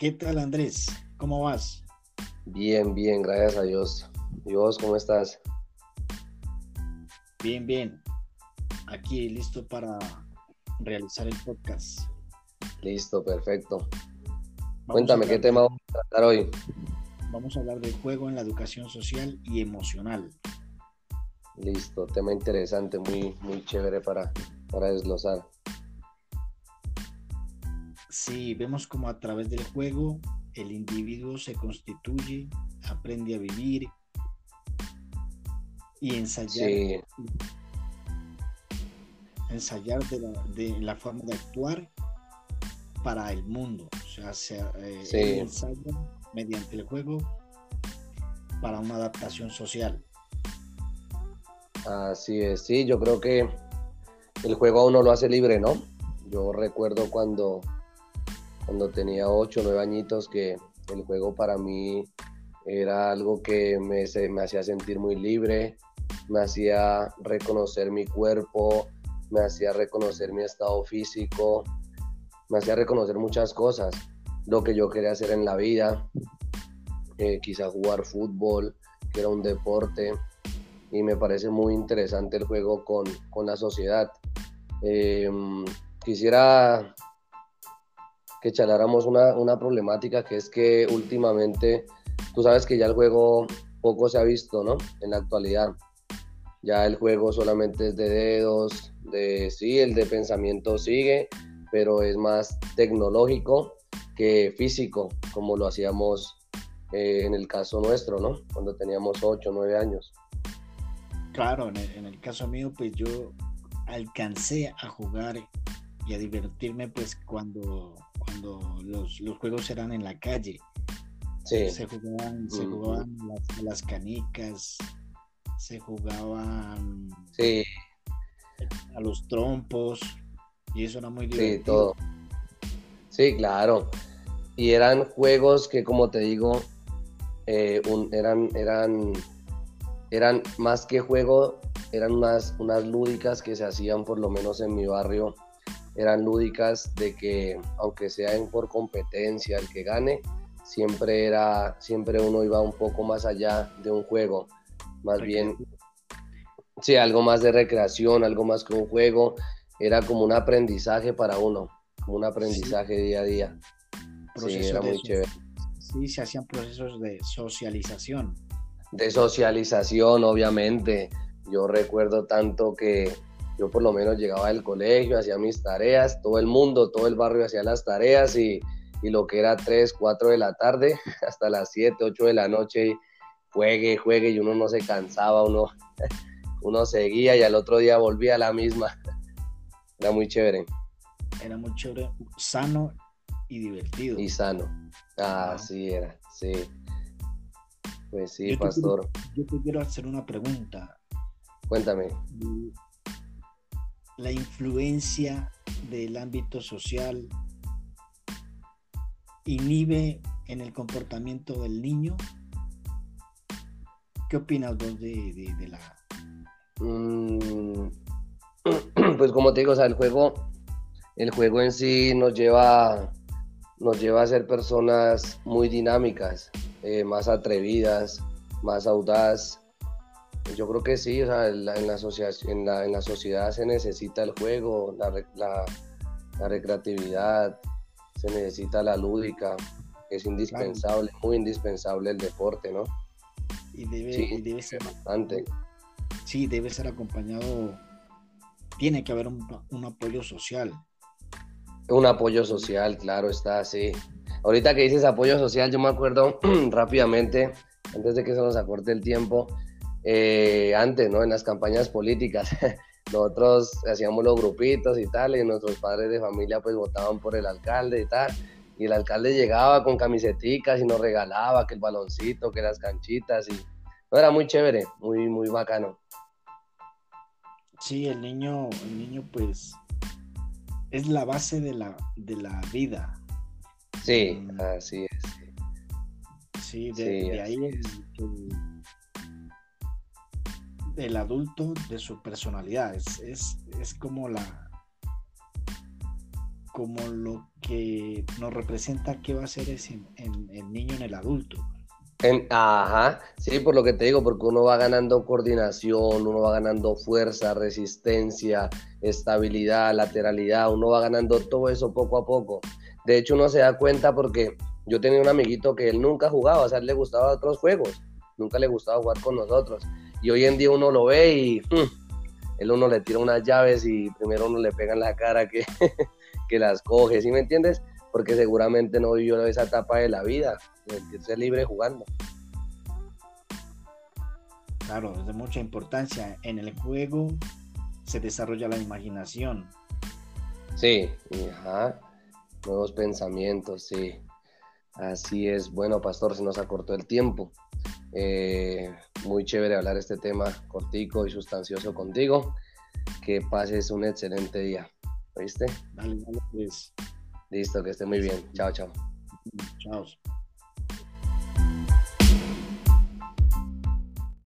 ¿Qué tal Andrés? ¿Cómo vas? Bien, bien, gracias a Dios. ¿Y vos cómo estás? Bien, bien. Aquí listo para realizar el podcast. Listo, perfecto. Cuéntame, ¿qué tema vamos a tratar hoy? Vamos a hablar del juego en la educación social y emocional. Listo, tema interesante, muy, muy chévere para, para desglosar. Sí, vemos como a través del juego el individuo se constituye, aprende a vivir y ensayar, ensayar de la, forma de actuar para el mundo. O sea, se eh, ensaya mediante el juego para una adaptación social. Así es, sí, yo creo que el juego a uno lo hace libre, ¿no? Yo recuerdo cuando cuando tenía 8 o 9 añitos que el juego para mí era algo que me, me hacía sentir muy libre, me hacía reconocer mi cuerpo, me hacía reconocer mi estado físico, me hacía reconocer muchas cosas, lo que yo quería hacer en la vida, eh, quizá jugar fútbol, que era un deporte, y me parece muy interesante el juego con, con la sociedad. Eh, quisiera que charláramos una, una problemática que es que últimamente, tú sabes que ya el juego poco se ha visto, ¿no? En la actualidad. Ya el juego solamente es de dedos, de sí, el de pensamiento sigue, pero es más tecnológico que físico, como lo hacíamos eh, en el caso nuestro, ¿no? Cuando teníamos 8 o 9 años. Claro, en el, en el, caso mío, pues yo alcancé a jugar y a divertirme, pues cuando cuando los, juegos eran en la calle. Se jugaban, se jugaban las, canicas, se jugaban a los trompos, y eso era muy divertido. Sí, todo. Sí, claro. Y eran juegos que, como te digo, eh, eran, eran, eran más que juego, eran unas, unas lúdicas que se hacían por lo menos en mi barrio eran lúdicas de que aunque sea por competencia el que gane, siempre era siempre uno iba un poco más allá de un juego, más bien sí, algo más de recreación, algo más que un juego, era como un aprendizaje para uno, como un aprendizaje día a día. sí, era muy chévere. Sí, se hacían procesos de socialización. De socialización, obviamente. Yo recuerdo tanto que yo por lo menos llegaba del colegio, hacía mis tareas, todo el mundo, todo el barrio hacía las tareas y, lo que era 3, 4 de la tarde hasta las 7, 8 de la noche, juegue, juegue y uno no se cansaba, uno, uno seguía y al otro día volvía a la misma. Era muy chévere. Era muy chévere, sano y divertido. Y sano. Ah, sí era, sí. Pues sí, pastor. yo te quiero hacer una pregunta. Cuéntame la influencia del ámbito social inhibe en el comportamiento del niño? ¿Qué opinas vos de, la... Mm, pues como te digo, el juego, el juego en sí nos lleva, nos lleva a ser personas muy dinámicas, eh, más atrevidas, más audaz, yo creo que sí, o sea, en, la, en, la, en, la, sociedad se necesita el juego, la, la, recreatividad, se necesita la lúdica, es indispensable, muy indispensable el deporte, ¿no? Y debe, debe ser bastante. Sí, debe ser acompañado, tiene que haber un, un apoyo social. Un apoyo social, claro está, sí. Ahorita que dices apoyo social, yo me acuerdo rápidamente, antes de que se nos acorte el tiempo, eh, antes, ¿no? En las campañas políticas. Nosotros hacíamos los grupitos y tal, y nuestros padres de familia pues votaban por el alcalde y tal. Y el alcalde llegaba con camiseticas y nos regalaba que el baloncito, que las canchitas y no, era muy chévere, muy, muy bacano. Sí, el niño, el niño pues es la base de la, de la vida. Sí, mm. así es. Sí, de, ahí es el adulto de su personalidad. Es, es, como la como lo que nos representa qué va a ser ese, el niño en el adulto. Ajá, sí, por lo que te digo, porque uno va ganando coordinación, uno va ganando fuerza, resistencia, estabilidad, lateralidad, uno va ganando todo eso poco a poco. De hecho, uno se da cuenta porque yo tenía un amiguito que él nunca jugaba, o sea, él le gustaba otros juegos, nunca le gustaba jugar con nosotros. Y hoy en día uno lo ve y mm, él uno le tira unas llaves y primero uno le pega en la cara que, que las coge, ¿sí me entiendes? Porque seguramente no vivió esa etapa de la vida, de sentirse libre jugando. Claro, es de mucha importancia. En el juego se desarrolla la imaginación. Sí, ajá. nuevos pensamientos, sí. Así es. Bueno, Pastor, se nos acortó el tiempo. Eh, muy chévere hablar este tema cortico y sustancioso contigo. Que pases un excelente día. ¿Oíste? Dale, dale, pues. Listo, que esté muy bien. Chao, chao. Chao.